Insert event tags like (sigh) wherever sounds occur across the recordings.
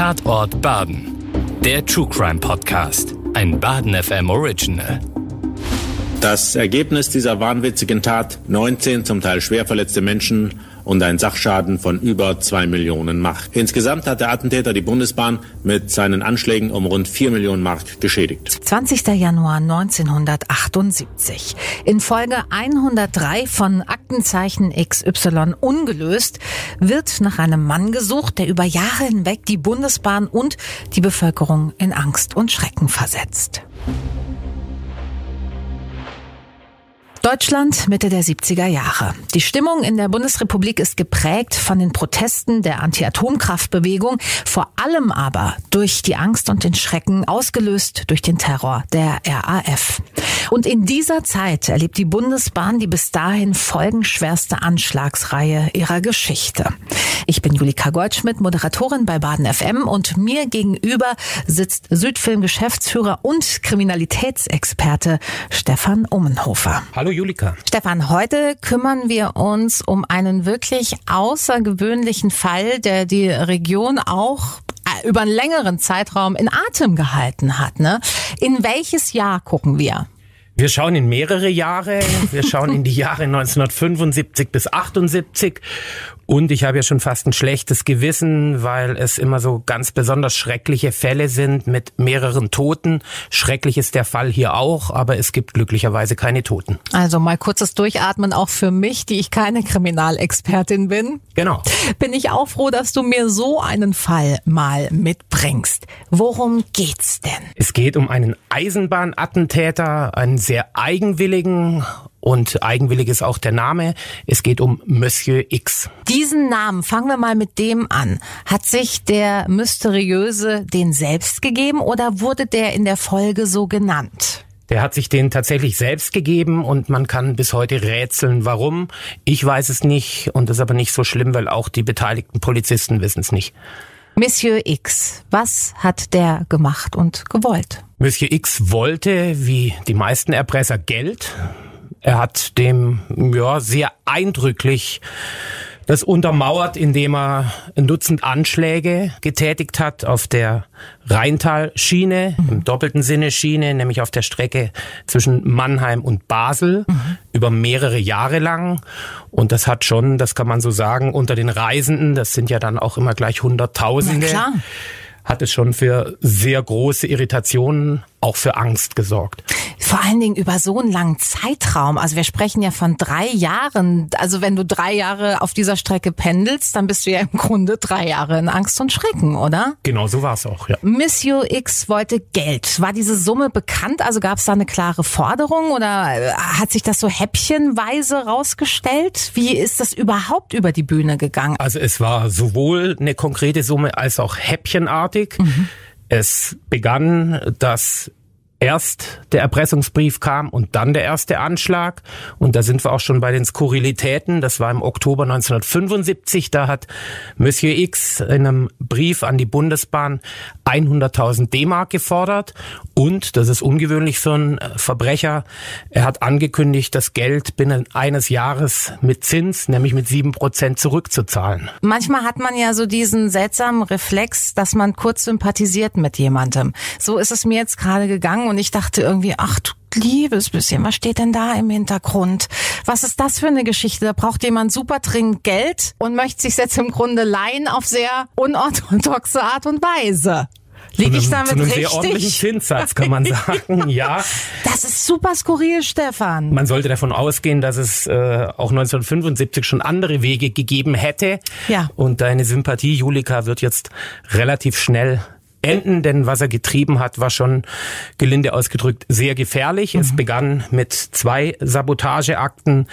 Tatort Baden. Der True Crime Podcast. Ein Baden FM Original. Das Ergebnis dieser wahnwitzigen Tat 19 zum Teil schwer verletzte Menschen und ein Sachschaden von über zwei Millionen Mark. Insgesamt hat der Attentäter die Bundesbahn mit seinen Anschlägen um rund vier Millionen Mark geschädigt. 20. Januar 1978. In Folge 103 von Aktenzeichen XY ungelöst wird nach einem Mann gesucht, der über Jahre hinweg die Bundesbahn und die Bevölkerung in Angst und Schrecken versetzt. Deutschland Mitte der 70er Jahre. Die Stimmung in der Bundesrepublik ist geprägt von den Protesten der Anti-Atomkraftbewegung, vor allem aber durch die Angst und den Schrecken, ausgelöst durch den Terror der RAF. Und in dieser Zeit erlebt die Bundesbahn die bis dahin folgenschwerste Anschlagsreihe ihrer Geschichte. Ich bin Julika Goldschmidt, Moderatorin bei Baden FM und mir gegenüber sitzt Südfilm-Geschäftsführer und Kriminalitätsexperte Stefan Ummenhofer. Hallo Julika. Stefan, heute kümmern wir uns um einen wirklich außergewöhnlichen Fall, der die Region auch äh, über einen längeren Zeitraum in Atem gehalten hat. Ne? In welches Jahr gucken wir? Wir schauen in mehrere Jahre. Wir schauen in die Jahre 1975 bis 78 und ich habe ja schon fast ein schlechtes Gewissen, weil es immer so ganz besonders schreckliche Fälle sind mit mehreren Toten. Schrecklich ist der Fall hier auch, aber es gibt glücklicherweise keine Toten. Also mal kurzes Durchatmen auch für mich, die ich keine Kriminalexpertin bin. Genau. Bin ich auch froh, dass du mir so einen Fall mal mitbringst. Worum geht's denn? Es geht um einen Eisenbahnattentäter, einen sehr eigenwilligen und eigenwillig ist auch der Name. Es geht um Monsieur X. Diesen Namen, fangen wir mal mit dem an. Hat sich der Mysteriöse den selbst gegeben oder wurde der in der Folge so genannt? Der hat sich den tatsächlich selbst gegeben und man kann bis heute rätseln, warum. Ich weiß es nicht und das ist aber nicht so schlimm, weil auch die beteiligten Polizisten wissen es nicht. Monsieur X, was hat der gemacht und gewollt? Monsieur X wollte, wie die meisten Erpresser, Geld. Er hat dem ja sehr eindrücklich das untermauert, indem er ein Dutzend Anschläge getätigt hat auf der Rheintalschiene, mhm. im doppelten Sinne Schiene, nämlich auf der Strecke zwischen Mannheim und Basel mhm. über mehrere Jahre lang. Und das hat schon, das kann man so sagen, unter den Reisenden, das sind ja dann auch immer gleich Hunderttausende, hat es schon für sehr große Irritationen auch für Angst gesorgt. Vor allen Dingen über so einen langen Zeitraum. Also wir sprechen ja von drei Jahren. Also wenn du drei Jahre auf dieser Strecke pendelst, dann bist du ja im Grunde drei Jahre in Angst und Schrecken, oder? Genau, so war es auch, ja. Monsieur X wollte Geld. War diese Summe bekannt? Also gab es da eine klare Forderung oder äh, hat sich das so häppchenweise rausgestellt? Wie ist das überhaupt über die Bühne gegangen? Also es war sowohl eine konkrete Summe als auch häppchenartig. Mhm. Es begann, dass erst der Erpressungsbrief kam und dann der erste Anschlag. Und da sind wir auch schon bei den Skurrilitäten. Das war im Oktober 1975. Da hat Monsieur X in einem Brief an die Bundesbahn 100.000 D-Mark gefordert. Und, das ist ungewöhnlich für einen Verbrecher, er hat angekündigt, das Geld binnen eines Jahres mit Zins, nämlich mit sieben Prozent zurückzuzahlen. Manchmal hat man ja so diesen seltsamen Reflex, dass man kurz sympathisiert mit jemandem. So ist es mir jetzt gerade gegangen und ich dachte irgendwie, ach du liebes bisschen, was steht denn da im Hintergrund? Was ist das für eine Geschichte? Da braucht jemand super dringend Geld und möchte sich jetzt im Grunde leihen auf sehr unorthodoxe Art und Weise. Liege ich damit zu einem richtig? sehr ordentlichen Zinssatz, kann man (laughs) sagen, ja. Das ist super skurril, Stefan. Man sollte davon ausgehen, dass es äh, auch 1975 schon andere Wege gegeben hätte. Ja. Und deine Sympathie, Julika, wird jetzt relativ schnell enden, denn was er getrieben hat, war schon gelinde ausgedrückt sehr gefährlich. Mhm. Es begann mit zwei Sabotageakten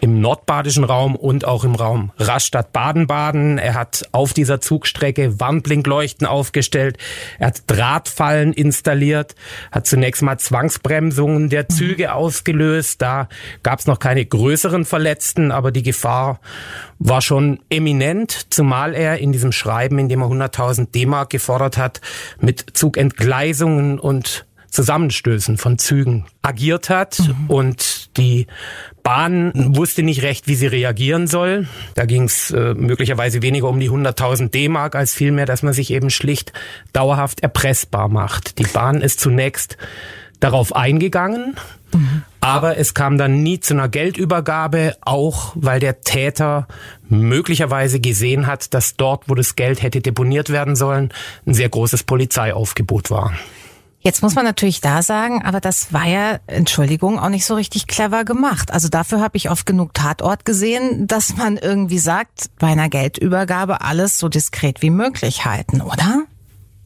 im nordbadischen Raum und auch im Raum Rastatt-Baden-Baden. Er hat auf dieser Zugstrecke Warnblinkleuchten aufgestellt, er hat Drahtfallen installiert, hat zunächst mal Zwangsbremsungen der mhm. Züge mhm. ausgelöst. Da gab es noch keine größeren Verletzten, aber die Gefahr war schon eminent, zumal er in diesem Schreiben, in dem er 100.000 D-Mark gefordert hat, mit Zugentgleisungen und Zusammenstößen von Zügen agiert hat mhm. und die Bahn wusste nicht recht, wie sie reagieren soll. Da ging es äh, möglicherweise weniger um die 100.000 D-Mark als vielmehr, dass man sich eben schlicht dauerhaft erpressbar macht. Die Bahn ist zunächst darauf eingegangen, mhm. Aber es kam dann nie zu einer Geldübergabe, auch weil der Täter möglicherweise gesehen hat, dass dort, wo das Geld hätte deponiert werden sollen, ein sehr großes Polizeiaufgebot war. Jetzt muss man natürlich da sagen, aber das war ja, Entschuldigung, auch nicht so richtig clever gemacht. Also dafür habe ich oft genug Tatort gesehen, dass man irgendwie sagt, bei einer Geldübergabe alles so diskret wie möglich halten, oder?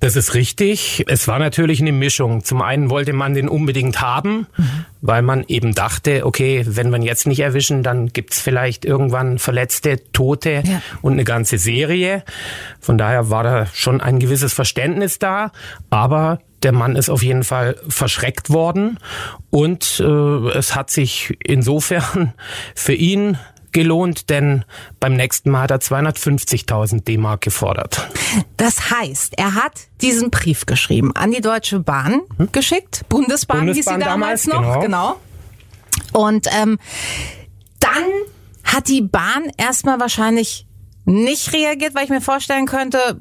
Das ist richtig. Es war natürlich eine Mischung. Zum einen wollte man den unbedingt haben, mhm. weil man eben dachte, okay, wenn wir ihn jetzt nicht erwischen, dann gibt's vielleicht irgendwann Verletzte, Tote ja. und eine ganze Serie. Von daher war da schon ein gewisses Verständnis da. Aber der Mann ist auf jeden Fall verschreckt worden und äh, es hat sich insofern (laughs) für ihn gelohnt, denn beim nächsten Mal hat er 250.000 D-Mark gefordert. Das heißt, er hat diesen Brief geschrieben, an die Deutsche Bahn hm? geschickt, Bundesbahn, Bundesbahn hieß sie damals, damals noch, genau. genau. Und ähm, dann hat die Bahn erstmal wahrscheinlich nicht reagiert, weil ich mir vorstellen könnte,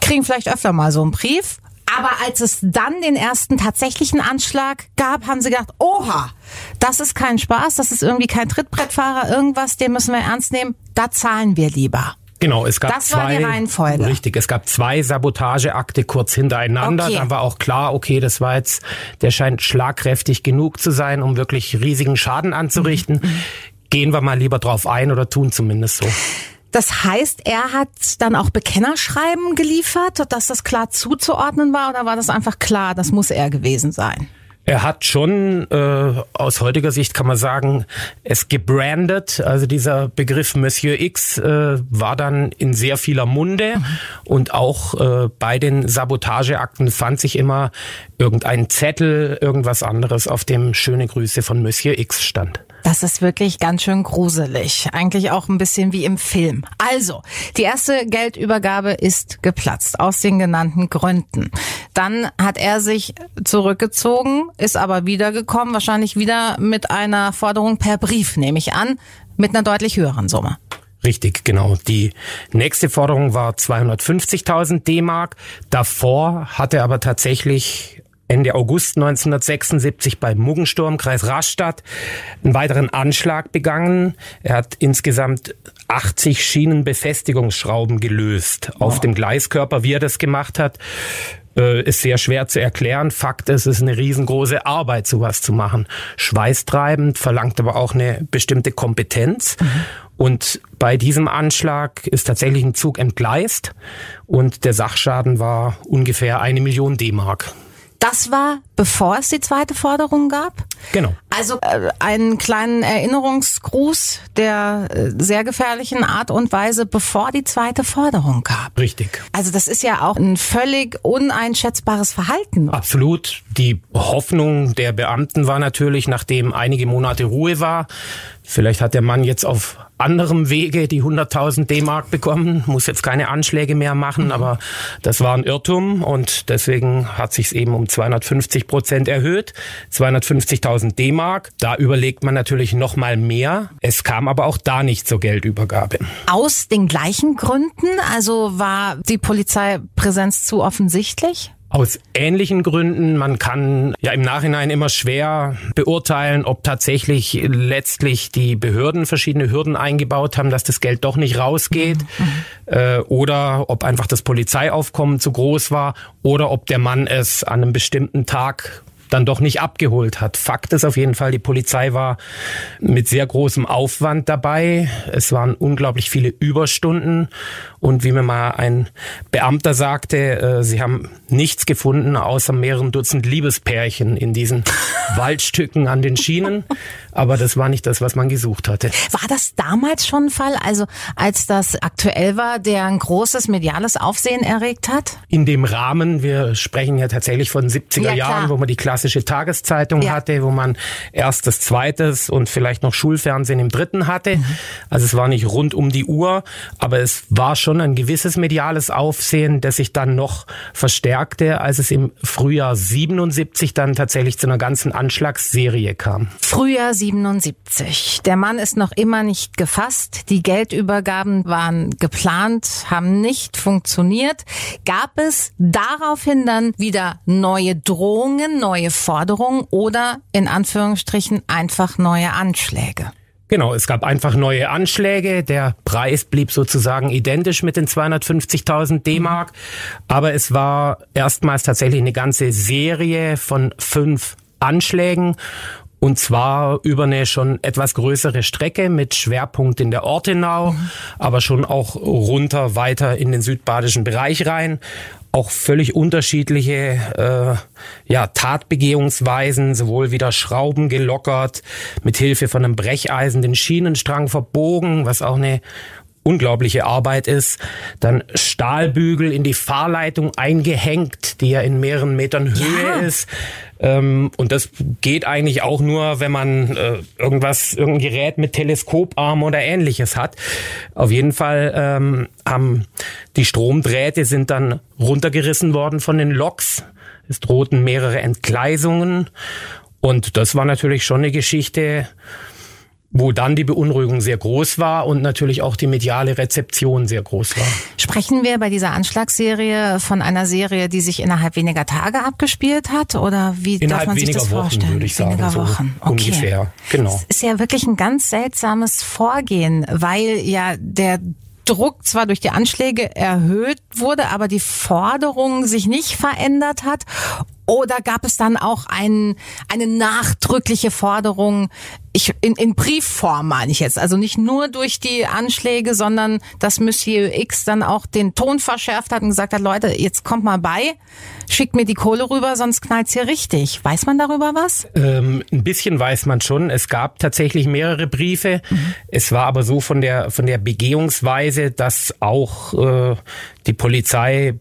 kriegen vielleicht öfter mal so einen Brief. Aber als es dann den ersten tatsächlichen Anschlag gab, haben sie gedacht, oha, das ist kein Spaß, das ist irgendwie kein Trittbrettfahrer, irgendwas, den müssen wir ernst nehmen, da zahlen wir lieber. Genau, es gab das zwei, war die Reihenfolge. Richtig, es gab zwei Sabotageakte kurz hintereinander. Okay. Dann war auch klar, okay, das war jetzt, der scheint schlagkräftig genug zu sein, um wirklich riesigen Schaden anzurichten. Mhm. (laughs) Gehen wir mal lieber drauf ein oder tun zumindest so. Das heißt, er hat dann auch Bekennerschreiben geliefert, dass das klar zuzuordnen war oder war das einfach klar, das muss er gewesen sein? Er hat schon äh, aus heutiger Sicht kann man sagen, es gebrandet. Also dieser Begriff Monsieur X äh, war dann in sehr vieler Munde mhm. und auch äh, bei den Sabotageakten fand sich immer irgendein Zettel, irgendwas anderes, auf dem schöne Grüße von Monsieur X stand. Das ist wirklich ganz schön gruselig. Eigentlich auch ein bisschen wie im Film. Also, die erste Geldübergabe ist geplatzt, aus den genannten Gründen. Dann hat er sich zurückgezogen, ist aber wiedergekommen, wahrscheinlich wieder mit einer Forderung per Brief, nehme ich an, mit einer deutlich höheren Summe. Richtig, genau. Die nächste Forderung war 250.000 D-Mark. Davor hat er aber tatsächlich Ende August 1976 bei Muggensturm, Kreis Rastatt, einen weiteren Anschlag begangen. Er hat insgesamt 80 Schienenbefestigungsschrauben gelöst auf dem Gleiskörper. Wie er das gemacht hat, äh, ist sehr schwer zu erklären. Fakt ist, es ist eine riesengroße Arbeit, sowas zu machen. Schweißtreibend, verlangt aber auch eine bestimmte Kompetenz. Mhm. Und bei diesem Anschlag ist tatsächlich ein Zug entgleist und der Sachschaden war ungefähr eine Million D-Mark. Das war, bevor es die zweite Forderung gab? Genau. Also äh, einen kleinen Erinnerungsgruß der äh, sehr gefährlichen Art und Weise, bevor die zweite Forderung gab. Richtig. Also das ist ja auch ein völlig uneinschätzbares Verhalten. Absolut. Die Hoffnung der Beamten war natürlich, nachdem einige Monate Ruhe war, vielleicht hat der Mann jetzt auf anderem Wege die 100.000 D-Mark bekommen, muss jetzt keine Anschläge mehr machen, mhm. aber das war ein Irrtum und deswegen hat sich eben um 250 Prozent erhöht, 250.000 D-Mark. Da überlegt man natürlich noch mal mehr. Es kam aber auch da nicht zur Geldübergabe. Aus den gleichen Gründen, also war die Polizeipräsenz zu offensichtlich? Aus ähnlichen Gründen. Man kann ja im Nachhinein immer schwer beurteilen, ob tatsächlich letztlich die Behörden verschiedene Hürden eingebaut haben, dass das Geld doch nicht rausgeht. Mhm. Äh, oder ob einfach das Polizeiaufkommen zu groß war oder ob der Mann es an einem bestimmten Tag dann doch nicht abgeholt hat. Fakt ist auf jeden Fall, die Polizei war mit sehr großem Aufwand dabei. Es waren unglaublich viele Überstunden und wie mir mal ein Beamter sagte, äh, sie haben nichts gefunden außer mehreren Dutzend Liebespärchen in diesen (laughs) Waldstücken an den Schienen. Aber das war nicht das, was man gesucht hatte. War das damals schon ein Fall, also als das aktuell war, der ein großes mediales Aufsehen erregt hat? In dem Rahmen, wir sprechen ja tatsächlich von 70er ja, Jahren, wo man die klassische Tageszeitung ja. hatte, wo man erstes, zweites und vielleicht noch Schulfernsehen im dritten hatte. Mhm. Also es war nicht rund um die Uhr, aber es war schon ein gewisses mediales Aufsehen, das sich dann noch verstärkte, als es im Frühjahr 77 dann tatsächlich zu einer ganzen Anschlagsserie kam. Frühjahr 77. Der Mann ist noch immer nicht gefasst. Die Geldübergaben waren geplant, haben nicht funktioniert. Gab es daraufhin dann wieder neue Drohungen, neue Forderungen oder in Anführungsstrichen einfach neue Anschläge? Genau, es gab einfach neue Anschläge. Der Preis blieb sozusagen identisch mit den 250.000 D-Mark. Aber es war erstmals tatsächlich eine ganze Serie von fünf Anschlägen. Und zwar über eine schon etwas größere Strecke mit Schwerpunkt in der Ortenau, mhm. aber schon auch runter weiter in den südbadischen Bereich rein auch völlig unterschiedliche äh, ja, Tatbegehungsweisen, sowohl wieder Schrauben gelockert, mit Hilfe von einem Brecheisen den Schienenstrang verbogen, was auch eine unglaubliche Arbeit ist. Dann Stahlbügel in die Fahrleitung eingehängt, die ja in mehreren Metern Höhe ja. ist. Ähm, und das geht eigentlich auch nur, wenn man äh, irgendwas, irgendein Gerät mit Teleskoparm oder ähnliches hat. Auf jeden Fall ähm, haben die Stromdrähte sind dann runtergerissen worden von den Loks. Es drohten mehrere Entgleisungen. Und das war natürlich schon eine Geschichte, wo dann die Beunruhigung sehr groß war und natürlich auch die mediale Rezeption sehr groß war. Sprechen wir bei dieser Anschlagsserie von einer Serie, die sich innerhalb weniger Tage abgespielt hat oder wie innerhalb darf man sich das Wochen, vorstellen? Würde ich sagen, weniger Wochen, okay. ungefähr. Genau. Das ist ja wirklich ein ganz seltsames Vorgehen, weil ja der Druck zwar durch die Anschläge erhöht wurde, aber die Forderung sich nicht verändert hat oder gab es dann auch ein, eine nachdrückliche Forderung, ich, in, in Briefform meine ich jetzt, also nicht nur durch die Anschläge, sondern dass Monsieur X dann auch den Ton verschärft hat und gesagt hat, Leute, jetzt kommt mal bei, schickt mir die Kohle rüber, sonst knallt's hier richtig. Weiß man darüber was? Ähm, ein bisschen weiß man schon. Es gab tatsächlich mehrere Briefe. Mhm. Es war aber so von der, von der Begehungsweise, dass auch äh, die Polizei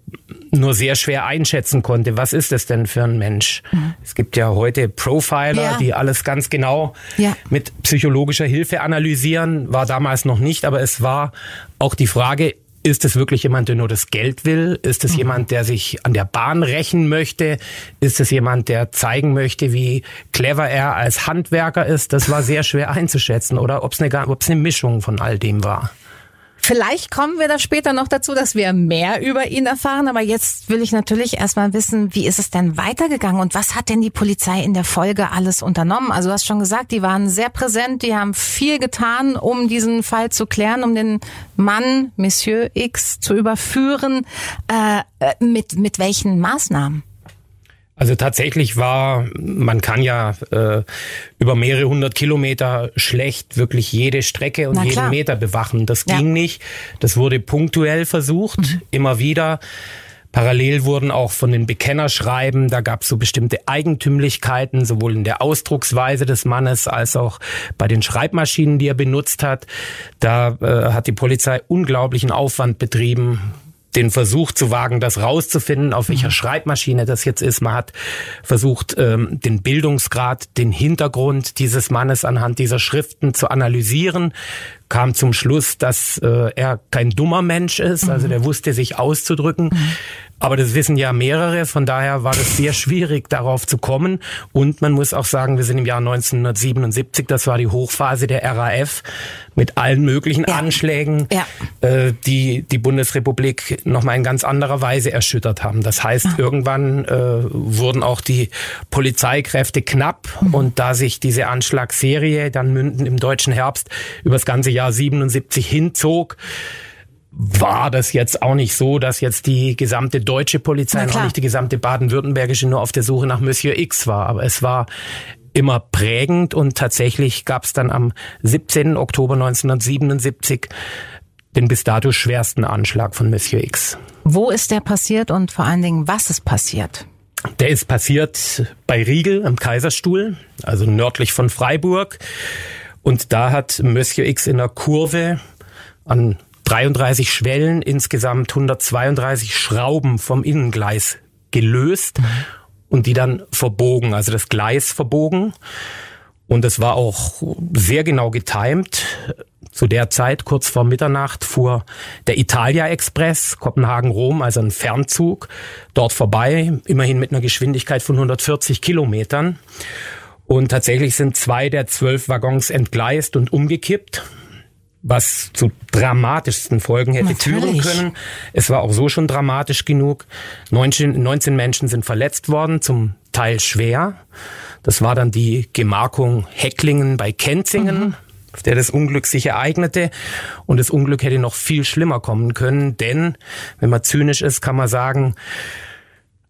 nur sehr schwer einschätzen konnte, was ist es denn für ein Mensch. Mhm. Es gibt ja heute Profiler, ja. die alles ganz genau ja. Mit psychologischer Hilfe analysieren, war damals noch nicht, aber es war auch die Frage, ist es wirklich jemand, der nur das Geld will? Ist es mhm. jemand, der sich an der Bahn rächen möchte? Ist es jemand, der zeigen möchte, wie clever er als Handwerker ist? Das war sehr schwer einzuschätzen oder ob es eine, eine Mischung von all dem war. Vielleicht kommen wir da später noch dazu, dass wir mehr über ihn erfahren. Aber jetzt will ich natürlich erstmal wissen, wie ist es denn weitergegangen und was hat denn die Polizei in der Folge alles unternommen? Also du hast schon gesagt, die waren sehr präsent, die haben viel getan, um diesen Fall zu klären, um den Mann, Monsieur X, zu überführen. Äh, äh mit, mit welchen Maßnahmen? Also tatsächlich war, man kann ja äh, über mehrere hundert Kilometer schlecht wirklich jede Strecke und jeden Meter bewachen. Das ja. ging nicht. Das wurde punktuell versucht, mhm. immer wieder. Parallel wurden auch von den Bekennerschreiben, da gab es so bestimmte Eigentümlichkeiten, sowohl in der Ausdrucksweise des Mannes als auch bei den Schreibmaschinen, die er benutzt hat. Da äh, hat die Polizei unglaublichen Aufwand betrieben, den Versuch zu wagen, das rauszufinden, auf welcher mhm. Schreibmaschine das jetzt ist. Man hat versucht, ähm, den Bildungsgrad, den Hintergrund dieses Mannes anhand dieser Schriften zu analysieren, kam zum Schluss, dass äh, er kein dummer Mensch ist, also mhm. der wusste sich auszudrücken. Aber das wissen ja mehrere, von daher war es sehr schwierig, darauf zu kommen. Und man muss auch sagen, wir sind im Jahr 1977, das war die Hochphase der RAF mit allen möglichen ja. Anschlägen, ja. Äh, die die Bundesrepublik nochmal in ganz anderer Weise erschüttert haben. Das heißt, ja. irgendwann äh, wurden auch die Polizeikräfte knapp mhm. und da sich diese Anschlagsserie dann münden im deutschen Herbst über das ganze Jahr 77 hinzog, war das jetzt auch nicht so, dass jetzt die gesamte deutsche Polizei und auch nicht die gesamte baden-württembergische nur auf der Suche nach Monsieur X war. Aber es war immer prägend und tatsächlich gab es dann am 17. Oktober 1977 den bis dato schwersten Anschlag von Monsieur X. Wo ist der passiert und vor allen Dingen, was ist passiert? Der ist passiert bei Riegel am Kaiserstuhl, also nördlich von Freiburg. Und da hat Monsieur X in der Kurve an 33 Schwellen insgesamt 132 Schrauben vom Innengleis gelöst und die dann verbogen, also das Gleis verbogen. Und es war auch sehr genau getimt. Zu der Zeit, kurz vor Mitternacht, fuhr der Italia Express Kopenhagen-Rom, also ein Fernzug, dort vorbei, immerhin mit einer Geschwindigkeit von 140 Kilometern. Und tatsächlich sind zwei der zwölf Waggons entgleist und umgekippt was zu dramatischsten Folgen hätte Natürlich. führen können. Es war auch so schon dramatisch genug. 19, 19 Menschen sind verletzt worden, zum Teil schwer. Das war dann die Gemarkung Hecklingen bei Kenzingen. Mhm auf der das Unglück sich ereignete. Und das Unglück hätte noch viel schlimmer kommen können, denn, wenn man zynisch ist, kann man sagen,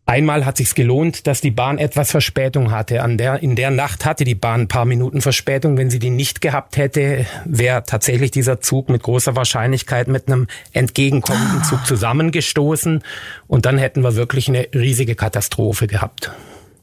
Einmal hat sich's gelohnt, dass die Bahn etwas Verspätung hatte. An der, in der Nacht hatte die Bahn ein paar Minuten Verspätung. Wenn sie die nicht gehabt hätte, wäre tatsächlich dieser Zug mit großer Wahrscheinlichkeit mit einem entgegenkommenden Zug zusammengestoßen. Und dann hätten wir wirklich eine riesige Katastrophe gehabt.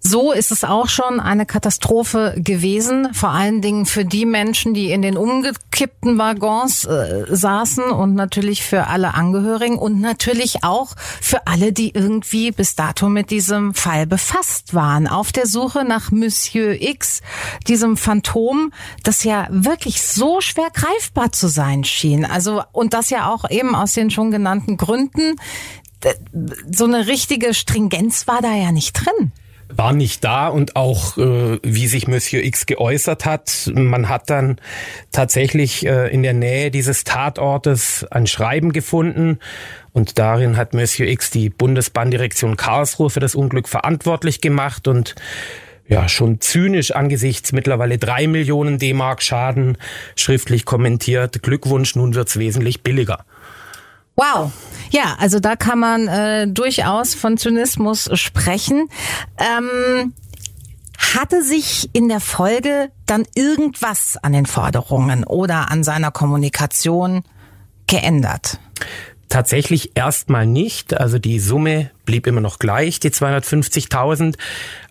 So ist es auch schon eine Katastrophe gewesen, vor allen Dingen für die Menschen, die in den umgekippten Waggons äh, saßen und natürlich für alle Angehörigen und natürlich auch für alle, die irgendwie bis dato mit diesem Fall befasst waren. Auf der Suche nach Monsieur X, diesem Phantom, das ja wirklich so schwer greifbar zu sein schien. Also, und das ja auch eben aus den schon genannten Gründen, so eine richtige Stringenz war da ja nicht drin war nicht da und auch äh, wie sich Monsieur X geäußert hat, man hat dann tatsächlich äh, in der Nähe dieses Tatortes ein Schreiben gefunden und darin hat Monsieur X die Bundesbahndirektion Karlsruhe für das Unglück verantwortlich gemacht und ja, schon zynisch angesichts mittlerweile drei Millionen D-Mark Schaden schriftlich kommentiert. Glückwunsch, nun wird's wesentlich billiger. Wow. Ja, also da kann man äh, durchaus von Zynismus sprechen. Ähm, hatte sich in der Folge dann irgendwas an den Forderungen oder an seiner Kommunikation geändert? Tatsächlich erstmal nicht. Also die Summe blieb immer noch gleich, die 250.000.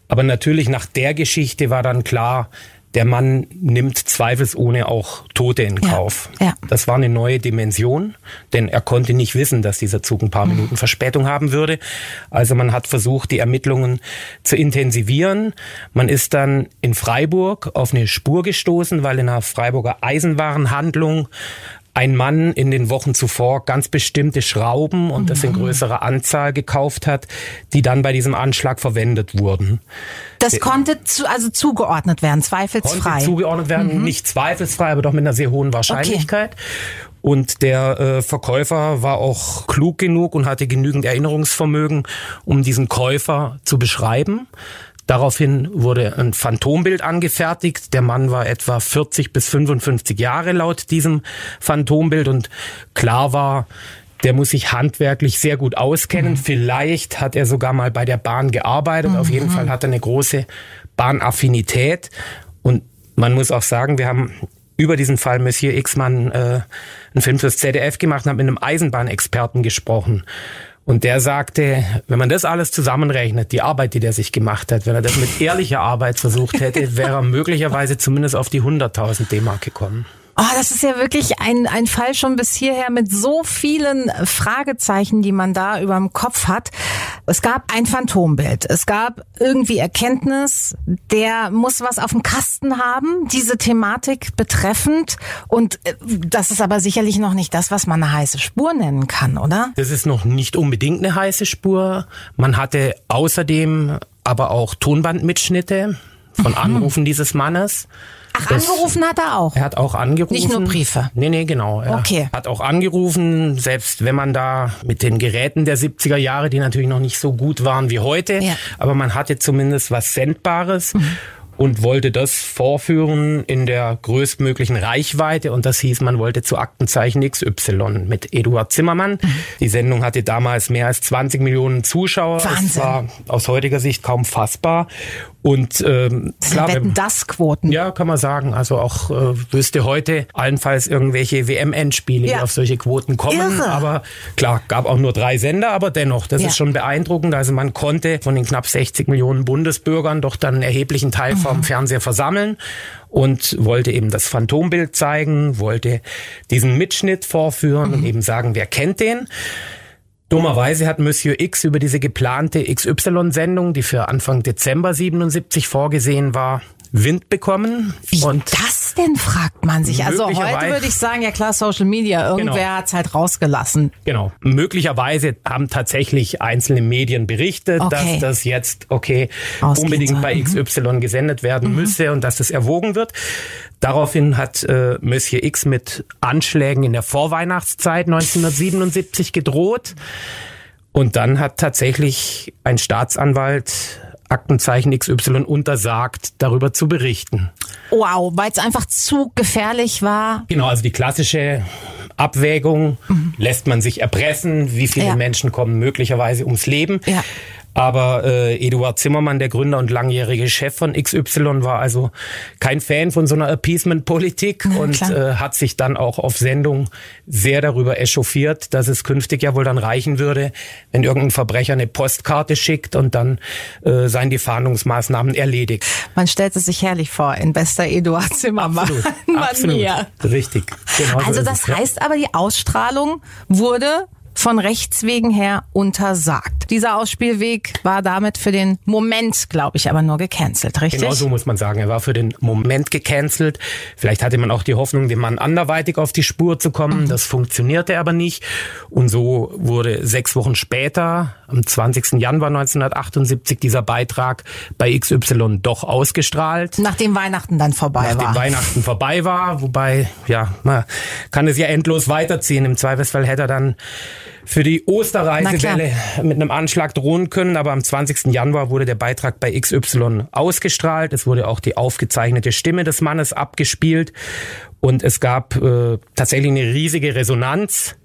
Aber natürlich nach der Geschichte war dann klar, der Mann nimmt zweifelsohne auch Tote in Kauf. Ja, ja. Das war eine neue Dimension, denn er konnte nicht wissen, dass dieser Zug ein paar mhm. Minuten Verspätung haben würde. Also man hat versucht, die Ermittlungen zu intensivieren. Man ist dann in Freiburg auf eine Spur gestoßen, weil in einer Freiburger Eisenwarenhandlung ein Mann in den Wochen zuvor ganz bestimmte Schrauben und das in mhm. größerer Anzahl gekauft hat, die dann bei diesem Anschlag verwendet wurden. Das äh, konnte zu, also zugeordnet werden, zweifelsfrei. Konnte zugeordnet werden, mhm. nicht zweifelsfrei, aber doch mit einer sehr hohen Wahrscheinlichkeit. Okay. Und der äh, Verkäufer war auch klug genug und hatte genügend Erinnerungsvermögen, um diesen Käufer zu beschreiben. Daraufhin wurde ein Phantombild angefertigt. Der Mann war etwa 40 bis 55 Jahre laut diesem Phantombild und klar war, der muss sich handwerklich sehr gut auskennen. Mhm. Vielleicht hat er sogar mal bei der Bahn gearbeitet. Mhm. Auf jeden mhm. Fall hat er eine große Bahnaffinität. Und man muss auch sagen, wir haben über diesen Fall Monsieur X-Mann äh, einen Film fürs ZDF gemacht und haben mit einem Eisenbahnexperten gesprochen. Und der sagte, wenn man das alles zusammenrechnet, die Arbeit, die der sich gemacht hat, wenn er das mit ehrlicher Arbeit versucht hätte, (laughs) wäre er möglicherweise zumindest auf die 100.000 D-Mark gekommen. Oh, das ist ja wirklich ein, ein Fall schon bis hierher mit so vielen Fragezeichen, die man da über dem Kopf hat. Es gab ein Phantombild. Es gab irgendwie Erkenntnis, der muss was auf dem Kasten haben, diese Thematik betreffend. Und äh, das ist aber sicherlich noch nicht das, was man eine heiße Spur nennen kann, oder? Das ist noch nicht unbedingt eine heiße Spur. Man hatte außerdem aber auch Tonbandmitschnitte von mhm. Anrufen dieses Mannes. Ach, das, angerufen hat er auch? Er hat auch angerufen. Nicht nur Briefe? Nee, nee, genau. Er okay. hat auch angerufen, selbst wenn man da mit den Geräten der 70er Jahre, die natürlich noch nicht so gut waren wie heute, ja. aber man hatte zumindest was Sendbares. Mhm und wollte das vorführen in der größtmöglichen Reichweite und das hieß, man wollte zu Aktenzeichen XY mit Eduard Zimmermann. Mhm. Die Sendung hatte damals mehr als 20 Millionen Zuschauer. Wahnsinn. Es war aus heutiger Sicht kaum fassbar Und ähm, klar, wetten das Quoten. Ja, kann man sagen. Also auch äh, wüsste heute allenfalls irgendwelche WM-Endspiele, ja. die auf solche Quoten kommen. Irre. Aber klar, gab auch nur drei Sender, aber dennoch, das ja. ist schon beeindruckend. Also man konnte von den knapp 60 Millionen Bundesbürgern doch dann einen erheblichen Teil mhm. vom Fernseher versammeln und wollte eben das Phantombild zeigen, wollte diesen Mitschnitt vorführen mhm. und eben sagen, wer kennt den. Dummerweise hat Monsieur X über diese geplante XY-Sendung, die für Anfang Dezember 77 vorgesehen war, Wind bekommen. Wie und das denn, fragt man sich. Also heute würde ich sagen, ja klar, Social Media, irgendwer genau. hat's halt rausgelassen. Genau. Möglicherweise haben tatsächlich einzelne Medien berichtet, okay. dass das jetzt, okay, Ausgehen unbedingt soll. bei XY gesendet werden mhm. müsse und dass das erwogen wird. Daraufhin hat äh, Monsieur X mit Anschlägen in der Vorweihnachtszeit 1977 gedroht. Und dann hat tatsächlich ein Staatsanwalt Aktenzeichen XY untersagt, darüber zu berichten. Wow, weil es einfach zu gefährlich war. Genau, also die klassische Abwägung, mhm. lässt man sich erpressen, wie viele ja. Menschen kommen möglicherweise ums Leben. Ja. Aber äh, Eduard Zimmermann, der Gründer und langjährige Chef von XY, war also kein Fan von so einer Appeasement-Politik und äh, hat sich dann auch auf Sendung sehr darüber echauffiert, dass es künftig ja wohl dann reichen würde, wenn irgendein Verbrecher eine Postkarte schickt und dann äh, seien die Fahndungsmaßnahmen erledigt. Man stellt es sich herrlich vor, in bester Eduard Zimmermann Manier. Richtig. Genau also so das es, heißt ja. aber, die Ausstrahlung wurde von Rechts wegen her untersagt. Dieser Ausspielweg war damit für den Moment, glaube ich, aber nur gecancelt, richtig? Genau so muss man sagen. Er war für den Moment gecancelt. Vielleicht hatte man auch die Hoffnung, dem Mann anderweitig auf die Spur zu kommen. Mhm. Das funktionierte aber nicht. Und so wurde sechs Wochen später, am 20. Januar 1978, dieser Beitrag bei XY doch ausgestrahlt. Nachdem Weihnachten dann vorbei Nachdem war. Nachdem Weihnachten vorbei war, wobei, ja, man kann es ja endlos weiterziehen. Im Zweifelsfall hätte er dann für die Osterreisewelle mit einem Anschlag drohen können. Aber am 20. Januar wurde der Beitrag bei XY ausgestrahlt. Es wurde auch die aufgezeichnete Stimme des Mannes abgespielt. Und es gab äh, tatsächlich eine riesige Resonanz.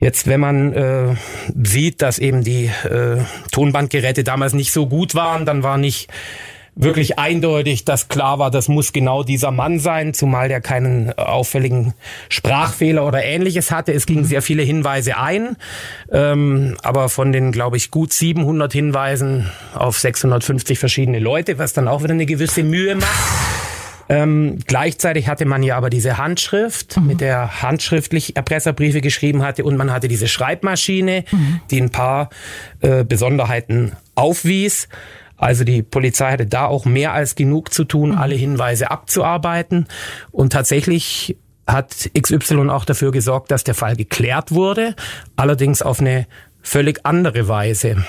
Jetzt, wenn man äh, sieht, dass eben die äh, Tonbandgeräte damals nicht so gut waren, dann war nicht wirklich eindeutig, dass klar war, das muss genau dieser Mann sein, zumal der keinen auffälligen Sprachfehler oder ähnliches hatte. Es gingen sehr viele Hinweise ein, ähm, aber von den, glaube ich, gut 700 Hinweisen auf 650 verschiedene Leute, was dann auch wieder eine gewisse Mühe macht. Ähm, gleichzeitig hatte man ja aber diese Handschrift, mhm. mit der handschriftlich Erpresserbriefe geschrieben hatte und man hatte diese Schreibmaschine, mhm. die ein paar äh, Besonderheiten aufwies. Also die Polizei hatte da auch mehr als genug zu tun, mhm. alle Hinweise abzuarbeiten. Und tatsächlich hat XY auch dafür gesorgt, dass der Fall geklärt wurde, allerdings auf eine völlig andere Weise.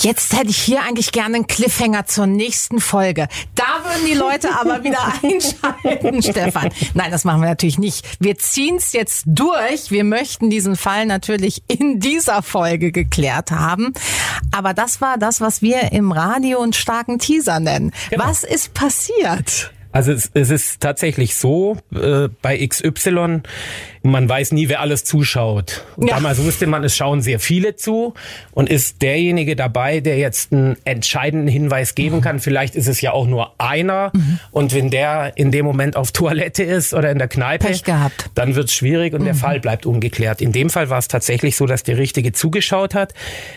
Jetzt hätte ich hier eigentlich gerne einen Cliffhanger zur nächsten Folge. Da würden die Leute aber (laughs) wieder einschalten, Stefan. Nein, das machen wir natürlich nicht. Wir ziehen es jetzt durch. Wir möchten diesen Fall natürlich in dieser Folge geklärt haben. Aber das war das, was wir im Radio einen starken Teaser nennen. Genau. Was ist passiert? Also es, es ist tatsächlich so, äh, bei XY man weiß nie, wer alles zuschaut. Ja. Damals wusste man, es schauen sehr viele zu und ist derjenige dabei, der jetzt einen entscheidenden Hinweis geben kann. Vielleicht ist es ja auch nur einer mhm. und wenn der in dem Moment auf Toilette ist oder in der Kneipe, dann wird es schwierig und mhm. der Fall bleibt ungeklärt. In dem Fall war es tatsächlich so, dass der Richtige zugeschaut hat,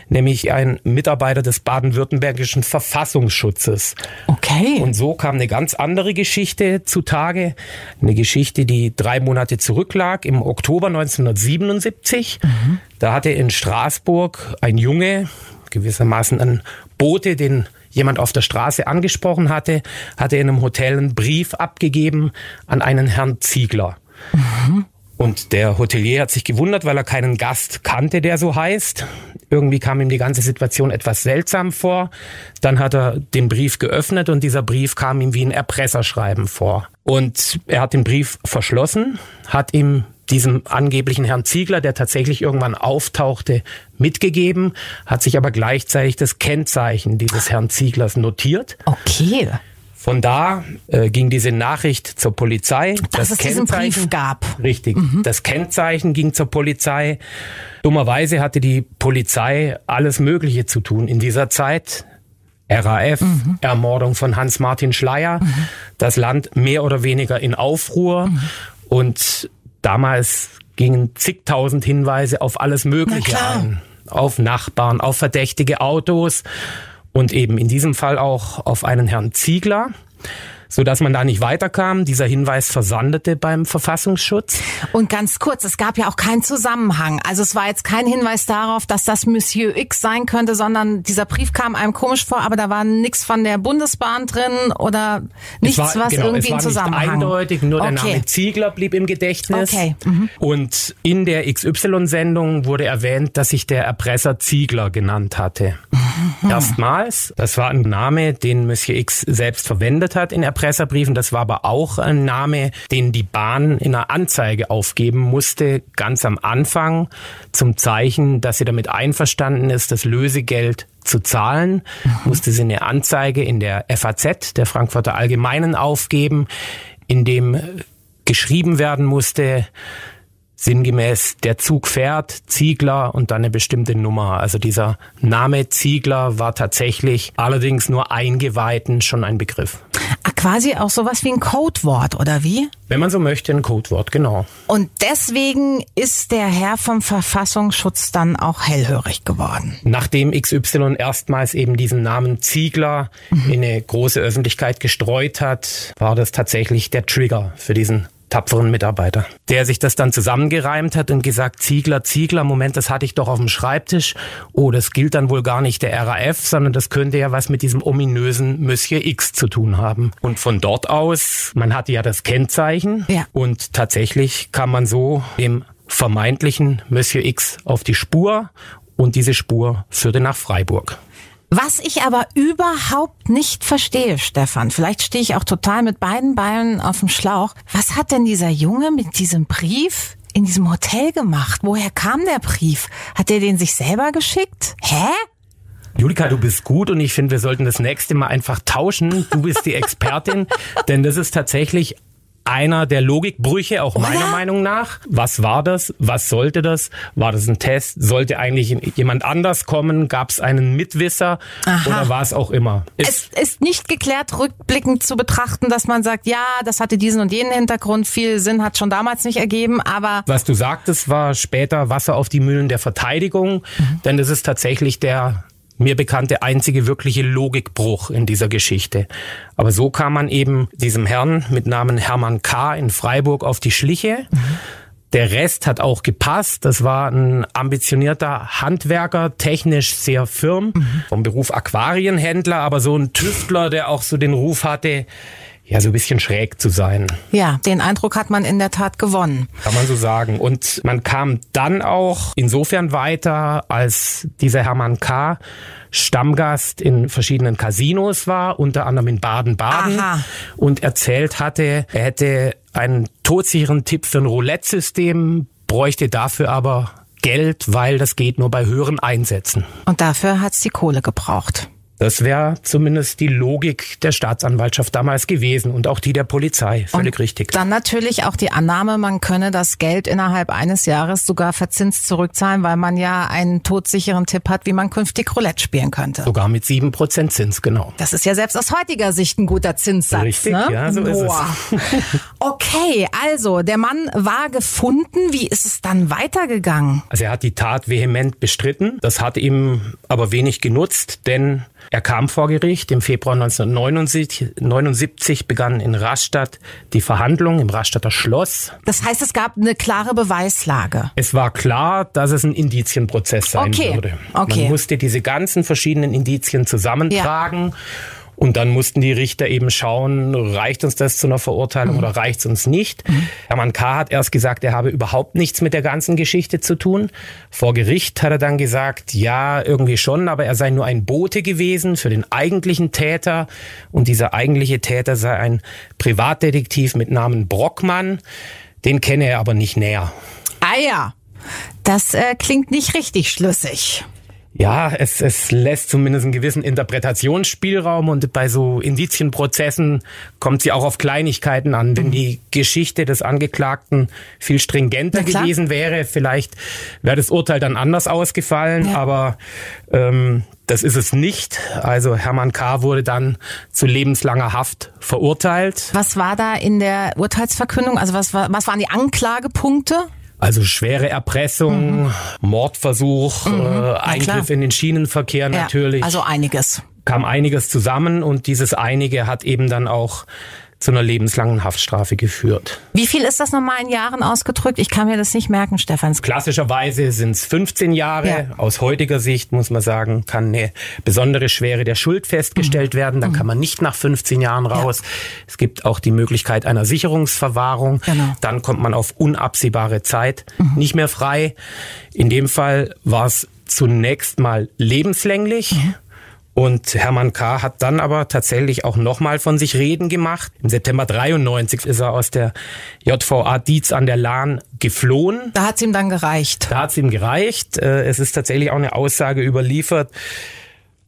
nämlich ein Mitarbeiter des baden-württembergischen Verfassungsschutzes. Okay. Und so kam eine ganz andere Geschichte zutage. Eine Geschichte, die drei Monate zurücklag im Oktober 1977. Mhm. Da hatte in Straßburg ein Junge, gewissermaßen ein Bote, den jemand auf der Straße angesprochen hatte, hatte in einem Hotel einen Brief abgegeben an einen Herrn Ziegler. Mhm. Und der Hotelier hat sich gewundert, weil er keinen Gast kannte, der so heißt. Irgendwie kam ihm die ganze Situation etwas seltsam vor. Dann hat er den Brief geöffnet und dieser Brief kam ihm wie ein Erpresserschreiben vor. Und er hat den Brief verschlossen, hat ihm diesem angeblichen Herrn Ziegler, der tatsächlich irgendwann auftauchte, mitgegeben, hat sich aber gleichzeitig das Kennzeichen dieses Herrn Zieglers notiert. Okay. Von da äh, ging diese Nachricht zur Polizei. Dass das es diesen Brief gab. Richtig. Mhm. Das Kennzeichen ging zur Polizei. Dummerweise hatte die Polizei alles Mögliche zu tun in dieser Zeit. RAF, mhm. Ermordung von Hans-Martin Schleier, mhm. das Land mehr oder weniger in Aufruhr mhm. und damals gingen zigtausend Hinweise auf alles Mögliche ein. Auf Nachbarn, auf verdächtige Autos und eben in diesem Fall auch auf einen Herrn Ziegler so dass man da nicht weiterkam. Dieser Hinweis versandete beim Verfassungsschutz. Und ganz kurz, es gab ja auch keinen Zusammenhang. Also es war jetzt kein Hinweis darauf, dass das Monsieur X sein könnte, sondern dieser Brief kam einem komisch vor, aber da war nichts von der Bundesbahn drin oder nichts, war, was genau, irgendwie es war in Zusammenhang. Nicht eindeutig, nur okay. der Name Ziegler blieb im Gedächtnis. Okay. Mhm. Und in der XY-Sendung wurde erwähnt, dass sich der Erpresser Ziegler genannt hatte. Mhm. Erstmals. Das war ein Name, den Monsieur X selbst verwendet hat in Erpressung Erpresserbriefen. Das war aber auch ein Name, den die Bahn in einer Anzeige aufgeben musste, ganz am Anfang, zum Zeichen, dass sie damit einverstanden ist, das Lösegeld zu zahlen, mhm. musste sie eine Anzeige in der FAZ, der Frankfurter Allgemeinen, aufgeben, in dem geschrieben werden musste, sinngemäß der Zug fährt, Ziegler und dann eine bestimmte Nummer. Also dieser Name Ziegler war tatsächlich allerdings nur Eingeweihten schon ein Begriff. Ah, quasi auch sowas wie ein Codewort, oder wie? Wenn man so möchte, ein Codewort, genau. Und deswegen ist der Herr vom Verfassungsschutz dann auch hellhörig geworden. Nachdem XY erstmals eben diesen Namen Ziegler mhm. in eine große Öffentlichkeit gestreut hat, war das tatsächlich der Trigger für diesen tapferen Mitarbeiter, der sich das dann zusammengereimt hat und gesagt, Ziegler, Ziegler, Moment, das hatte ich doch auf dem Schreibtisch. Oh, das gilt dann wohl gar nicht der RAF, sondern das könnte ja was mit diesem ominösen Monsieur X zu tun haben. Und von dort aus, man hatte ja das Kennzeichen ja. und tatsächlich kam man so dem vermeintlichen Monsieur X auf die Spur und diese Spur führte nach Freiburg. Was ich aber überhaupt nicht verstehe, Stefan, vielleicht stehe ich auch total mit beiden Beinen auf dem Schlauch. Was hat denn dieser Junge mit diesem Brief in diesem Hotel gemacht? Woher kam der Brief? Hat er den sich selber geschickt? Hä? Julika, du bist gut und ich finde, wir sollten das nächste Mal einfach tauschen. Du bist die Expertin, (laughs) denn das ist tatsächlich einer der Logikbrüche, auch meiner Oder? Meinung nach. Was war das? Was sollte das? War das ein Test? Sollte eigentlich jemand anders kommen? Gab es einen Mitwisser? Aha. Oder war es auch immer? Ist es ist nicht geklärt, rückblickend zu betrachten, dass man sagt, ja, das hatte diesen und jenen Hintergrund. Viel Sinn hat schon damals nicht ergeben, aber... Was du sagtest, war später Wasser auf die Mühlen der Verteidigung. Mhm. Denn das ist tatsächlich der mir bekannte einzige wirkliche Logikbruch in dieser Geschichte. Aber so kam man eben diesem Herrn mit Namen Hermann K. in Freiburg auf die Schliche. Mhm. Der Rest hat auch gepasst. Das war ein ambitionierter Handwerker, technisch sehr firm, mhm. vom Beruf Aquarienhändler, aber so ein Tüftler, der auch so den Ruf hatte, ja, so ein bisschen schräg zu sein. Ja, den Eindruck hat man in der Tat gewonnen. Kann man so sagen. Und man kam dann auch insofern weiter, als dieser Hermann K. Stammgast in verschiedenen Casinos war, unter anderem in Baden-Baden und erzählt hatte, er hätte einen todsicheren Tipp für ein Roulette-System, bräuchte dafür aber Geld, weil das geht nur bei höheren Einsätzen. Und dafür hat's die Kohle gebraucht. Das wäre zumindest die Logik der Staatsanwaltschaft damals gewesen und auch die der Polizei. Völlig und richtig. Dann natürlich auch die Annahme, man könne das Geld innerhalb eines Jahres sogar verzinst zurückzahlen, weil man ja einen todsicheren Tipp hat, wie man künftig Roulette spielen könnte. Sogar mit sieben Prozent Zins, genau. Das ist ja selbst aus heutiger Sicht ein guter Zinssatz. Richtig, ne? ja, so Boah. ist es. (laughs) okay, also der Mann war gefunden. Wie ist es dann weitergegangen? Also er hat die Tat vehement bestritten. Das hat ihm aber wenig genutzt, denn er kam vor Gericht. Im Februar 1979 begann in Rastatt die Verhandlung im Rastatter Schloss. Das heißt, es gab eine klare Beweislage. Es war klar, dass es ein Indizienprozess sein okay. würde. Okay. Man musste diese ganzen verschiedenen Indizien zusammentragen. Ja. Und dann mussten die Richter eben schauen, reicht uns das zu einer Verurteilung mhm. oder reicht es uns nicht. Mhm. Hermann K. hat erst gesagt, er habe überhaupt nichts mit der ganzen Geschichte zu tun. Vor Gericht hat er dann gesagt, ja, irgendwie schon, aber er sei nur ein Bote gewesen für den eigentlichen Täter. Und dieser eigentliche Täter sei ein Privatdetektiv mit Namen Brockmann. Den kenne er aber nicht näher. Ah ja, das äh, klingt nicht richtig schlüssig. Ja, es, es lässt zumindest einen gewissen Interpretationsspielraum und bei so Indizienprozessen kommt sie auch auf Kleinigkeiten an. Wenn die Geschichte des Angeklagten viel stringenter gewesen wäre, vielleicht wäre das Urteil dann anders ausgefallen, ja. aber ähm, das ist es nicht. Also Hermann K. wurde dann zu lebenslanger Haft verurteilt. Was war da in der Urteilsverkündung? Also was, war, was waren die Anklagepunkte? Also schwere Erpressung, mhm. Mordversuch, mhm. äh, Eingriff in den Schienenverkehr natürlich. Ja, also einiges. Kam einiges zusammen und dieses einige hat eben dann auch zu einer lebenslangen Haftstrafe geführt. Wie viel ist das nochmal in Jahren ausgedrückt? Ich kann mir das nicht merken, Stefan. Klassischerweise sind es 15 Jahre. Ja. Aus heutiger Sicht muss man sagen, kann eine besondere Schwere der Schuld festgestellt mhm. werden. Dann mhm. kann man nicht nach 15 Jahren raus. Ja. Es gibt auch die Möglichkeit einer Sicherungsverwahrung. Genau. Dann kommt man auf unabsehbare Zeit mhm. nicht mehr frei. In dem Fall war es zunächst mal lebenslänglich. Mhm. Und Hermann K. hat dann aber tatsächlich auch nochmal von sich reden gemacht. Im September 93 ist er aus der JVA Dietz an der Lahn geflohen. Da hat es ihm dann gereicht. Da hat es ihm gereicht. Äh, es ist tatsächlich auch eine Aussage überliefert,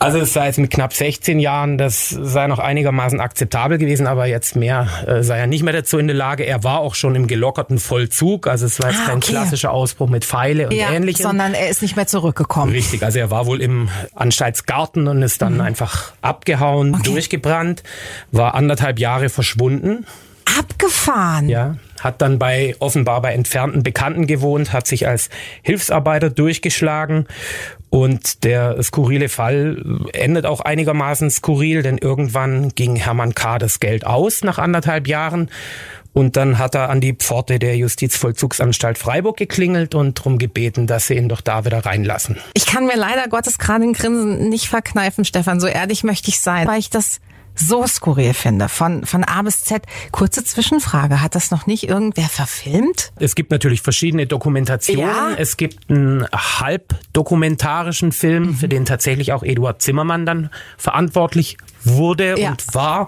also es sei jetzt mit knapp 16 Jahren, das sei noch einigermaßen akzeptabel gewesen, aber jetzt mehr äh, sei er nicht mehr dazu in der Lage. Er war auch schon im gelockerten Vollzug, also es war jetzt ah, kein okay. klassischer Ausbruch mit Pfeile und ja, ähnlichem. Sondern er ist nicht mehr zurückgekommen. Richtig, also er war wohl im Anstaltsgarten und ist dann mhm. einfach abgehauen, okay. durchgebrannt, war anderthalb Jahre verschwunden. Abgefahren? Ja hat dann bei offenbar bei entfernten Bekannten gewohnt, hat sich als Hilfsarbeiter durchgeschlagen und der skurrile Fall endet auch einigermaßen skurril, denn irgendwann ging Hermann K. das Geld aus nach anderthalb Jahren und dann hat er an die Pforte der Justizvollzugsanstalt Freiburg geklingelt und darum gebeten, dass sie ihn doch da wieder reinlassen. Ich kann mir leider Gottes gerade den Grinsen nicht verkneifen, Stefan. So ehrlich möchte ich sein, weil ich das so skurril finde. Von, von A bis Z. Kurze Zwischenfrage. Hat das noch nicht irgendwer verfilmt? Es gibt natürlich verschiedene Dokumentationen. Ja? Es gibt einen halbdokumentarischen Film, mhm. für den tatsächlich auch Eduard Zimmermann dann verantwortlich wurde ja. und war.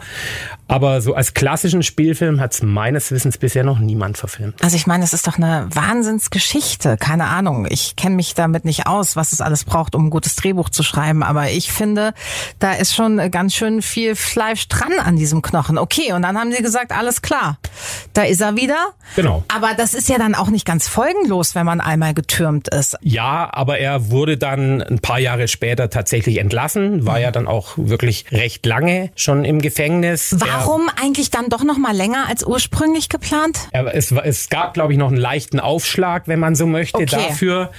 Aber so als klassischen Spielfilm hat es meines Wissens bisher noch niemand verfilmt. Also ich meine, es ist doch eine Wahnsinnsgeschichte. Keine Ahnung. Ich kenne mich damit nicht aus, was es alles braucht, um ein gutes Drehbuch zu schreiben. Aber ich finde, da ist schon ganz schön viel Fleisch dran an diesem Knochen. Okay, und dann haben sie gesagt, alles klar. Da ist er wieder. Genau. Aber das ist ja dann auch nicht ganz folgenlos, wenn man einmal getürmt ist. Ja, aber er wurde dann ein paar Jahre später tatsächlich entlassen, war ja dann auch wirklich recht lange schon im Gefängnis. Warum eigentlich dann doch noch mal länger als ursprünglich geplant? Es, es gab, glaube ich, noch einen leichten Aufschlag, wenn man so möchte, okay. dafür.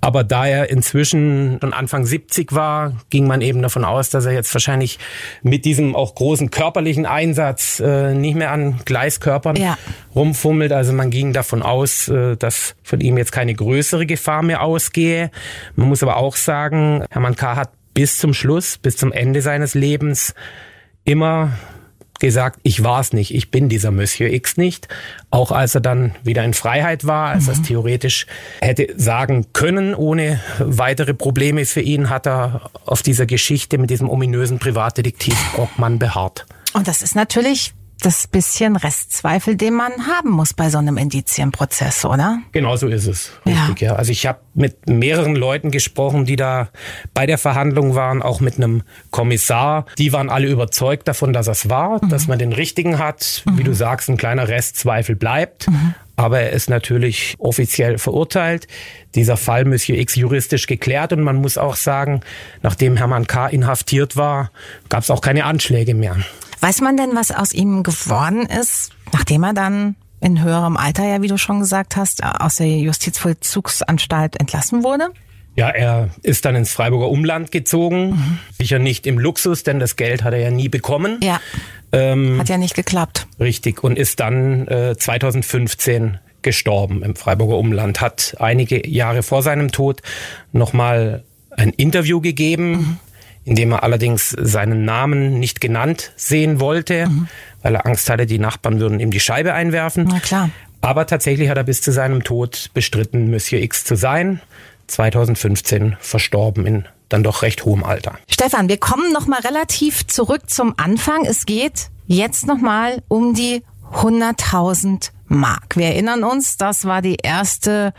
Aber da er inzwischen schon Anfang 70 war, ging man eben davon aus, dass er jetzt wahrscheinlich mit diesem auch großen körperlichen Einsatz äh, nicht mehr an Gleiskörpern ja. rumfummelt. Also man ging davon aus, äh, dass von ihm jetzt keine größere Gefahr mehr ausgehe. Man muss aber auch sagen, Hermann K. hat bis zum Schluss, bis zum Ende seines Lebens immer gesagt, ich war's nicht, ich bin dieser Monsieur X nicht. Auch als er dann wieder in Freiheit war, als mhm. er es theoretisch hätte sagen können, ohne weitere Probleme für ihn, hat er auf dieser Geschichte mit diesem ominösen Privatdetektiv Brockmann beharrt. Und das ist natürlich das bisschen Restzweifel, den man haben muss bei so einem Indizienprozess, oder? Genau so ist es. Richtig, ja. ja. Also ich habe mit mehreren Leuten gesprochen, die da bei der Verhandlung waren, auch mit einem Kommissar. Die waren alle überzeugt davon, dass es war, mhm. dass man den richtigen hat. Mhm. Wie du sagst, ein kleiner Restzweifel bleibt. Mhm. Aber er ist natürlich offiziell verurteilt. Dieser Fall Monsieur X juristisch geklärt und man muss auch sagen, nachdem Hermann K. inhaftiert war, gab es auch keine Anschläge mehr. Weiß man denn, was aus ihm geworden ist, nachdem er dann in höherem Alter, ja, wie du schon gesagt hast, aus der Justizvollzugsanstalt entlassen wurde? Ja, er ist dann ins Freiburger Umland gezogen. Mhm. Sicher nicht im Luxus, denn das Geld hat er ja nie bekommen. Ja. Ähm, hat ja nicht geklappt. Richtig. Und ist dann äh, 2015 gestorben im Freiburger Umland. Hat einige Jahre vor seinem Tod nochmal ein Interview gegeben. Mhm indem er allerdings seinen Namen nicht genannt sehen wollte, mhm. weil er Angst hatte, die Nachbarn würden ihm die Scheibe einwerfen. Na klar. Aber tatsächlich hat er bis zu seinem Tod bestritten, Monsieur X zu sein. 2015 verstorben in dann doch recht hohem Alter. Stefan, wir kommen noch mal relativ zurück zum Anfang. Es geht jetzt noch mal um die 100.000 Mark. Wir erinnern uns, das war die erste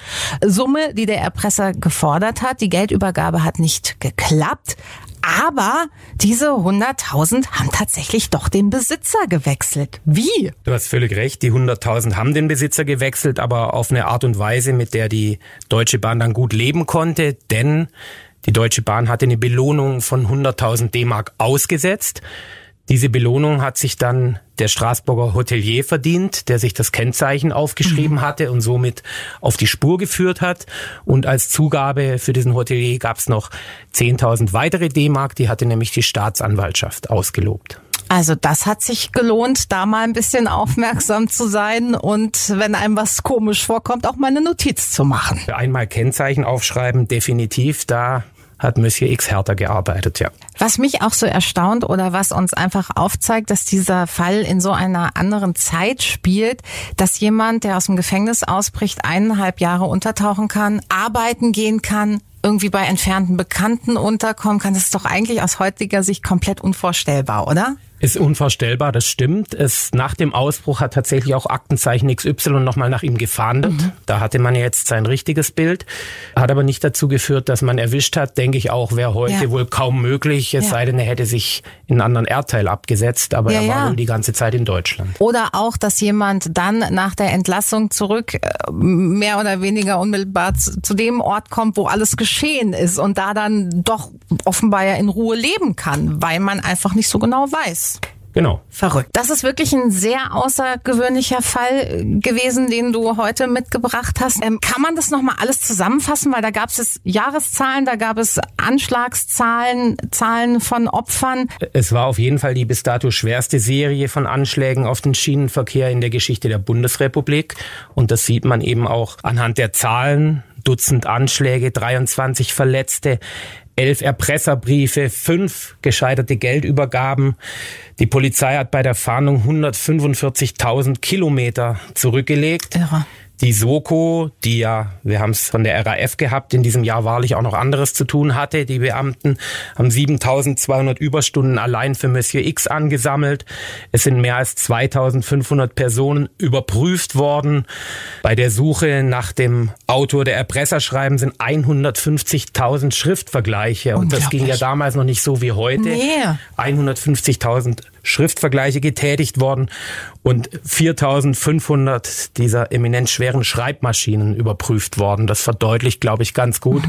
Summe, die der Erpresser gefordert hat. Die Geldübergabe hat nicht geklappt. Aber diese 100.000 haben tatsächlich doch den Besitzer gewechselt. Wie? Du hast völlig recht. Die 100.000 haben den Besitzer gewechselt, aber auf eine Art und Weise, mit der die Deutsche Bahn dann gut leben konnte. Denn die Deutsche Bahn hatte eine Belohnung von 100.000 D-Mark ausgesetzt. Diese Belohnung hat sich dann der Straßburger Hotelier verdient, der sich das Kennzeichen aufgeschrieben mhm. hatte und somit auf die Spur geführt hat. Und als Zugabe für diesen Hotelier gab es noch 10.000 weitere D-Mark, die hatte nämlich die Staatsanwaltschaft ausgelobt. Also das hat sich gelohnt, da mal ein bisschen aufmerksam zu sein und wenn einem was komisch vorkommt, auch mal eine Notiz zu machen. Einmal Kennzeichen aufschreiben, definitiv. Da hat Monsieur X härter gearbeitet, ja. Was mich auch so erstaunt oder was uns einfach aufzeigt, dass dieser Fall in so einer anderen Zeit spielt, dass jemand, der aus dem Gefängnis ausbricht, eineinhalb Jahre untertauchen kann, arbeiten gehen kann, irgendwie bei entfernten Bekannten unterkommen kann, das ist doch eigentlich aus heutiger Sicht komplett unvorstellbar, oder? Ist unvorstellbar, das stimmt. Es, nach dem Ausbruch hat tatsächlich auch Aktenzeichen XY nochmal nach ihm gefahndet. Mhm. Da hatte man jetzt sein richtiges Bild. Hat aber nicht dazu geführt, dass man erwischt hat. Denke ich auch, wäre heute ja. wohl kaum möglich. Es ja. sei denn, er hätte sich in einen anderen Erdteil abgesetzt. Aber ja, er war wohl die ganze Zeit in Deutschland. Oder auch, dass jemand dann nach der Entlassung zurück äh, mehr oder weniger unmittelbar zu dem Ort kommt, wo alles geschehen ist und da dann doch offenbar ja in Ruhe leben kann, weil man einfach nicht so genau weiß. Genau. Verrückt. Das ist wirklich ein sehr außergewöhnlicher Fall gewesen, den du heute mitgebracht hast. Ähm, kann man das nochmal alles zusammenfassen? Weil da gab es Jahreszahlen, da gab es Anschlagszahlen, Zahlen von Opfern. Es war auf jeden Fall die bis dato schwerste Serie von Anschlägen auf den Schienenverkehr in der Geschichte der Bundesrepublik. Und das sieht man eben auch anhand der Zahlen. Dutzend Anschläge, 23 Verletzte elf Erpresserbriefe, fünf gescheiterte Geldübergaben. Die Polizei hat bei der Fahndung 145.000 Kilometer zurückgelegt. Irre. Die Soko, die ja, wir haben es von der RAF gehabt, in diesem Jahr wahrlich auch noch anderes zu tun hatte. Die Beamten haben 7200 Überstunden allein für Monsieur X angesammelt. Es sind mehr als 2500 Personen überprüft worden. Bei der Suche nach dem Autor der Erpresserschreiben sind 150.000 Schriftvergleiche. Und das ging ja damals noch nicht so wie heute. Nee. 150.000 Schriftvergleiche getätigt worden und 4500 dieser eminent schweren Schreibmaschinen überprüft worden. Das verdeutlicht, glaube ich, ganz gut.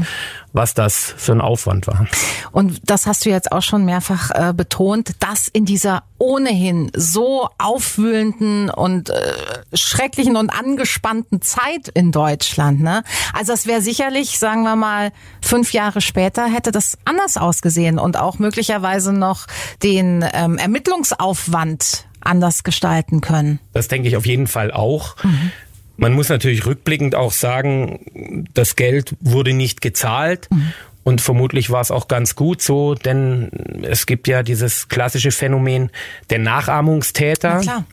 Was das für ein Aufwand war. Und das hast du jetzt auch schon mehrfach äh, betont, dass in dieser ohnehin so aufwühlenden und äh, schrecklichen und angespannten Zeit in Deutschland. Ne? Also das wäre sicherlich, sagen wir mal, fünf Jahre später hätte das anders ausgesehen und auch möglicherweise noch den ähm, Ermittlungsaufwand anders gestalten können. Das denke ich auf jeden Fall auch. Mhm. Man muss natürlich rückblickend auch sagen, das Geld wurde nicht gezahlt. Mhm. Und vermutlich war es auch ganz gut so, denn es gibt ja dieses klassische Phänomen der Nachahmungstäter. Ja, klar.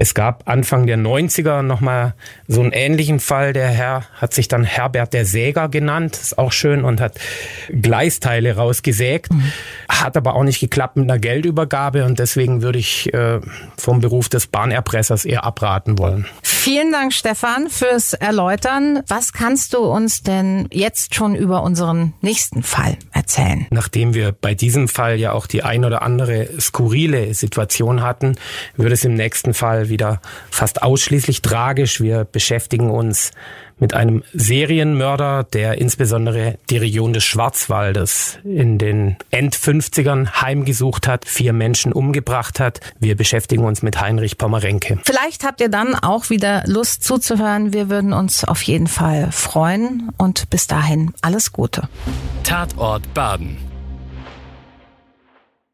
Es gab Anfang der 90er nochmal so einen ähnlichen Fall. Der Herr hat sich dann Herbert der Säger genannt, ist auch schön, und hat Gleisteile rausgesägt. Mhm. Hat aber auch nicht geklappt mit einer Geldübergabe und deswegen würde ich äh, vom Beruf des Bahnerpressers eher abraten wollen. Vielen Dank, Stefan, fürs Erläutern. Was kannst du uns denn jetzt schon über unseren nächsten Fall erzählen? Nachdem wir bei diesem Fall ja auch die ein oder andere skurrile Situation hatten, würde es im nächsten Fall wieder fast ausschließlich tragisch. Wir beschäftigen uns mit einem Serienmörder, der insbesondere die Region des Schwarzwaldes in den End-50ern heimgesucht hat, vier Menschen umgebracht hat. Wir beschäftigen uns mit Heinrich Pommerenke. Vielleicht habt ihr dann auch wieder Lust zuzuhören. Wir würden uns auf jeden Fall freuen und bis dahin alles Gute. Tatort Baden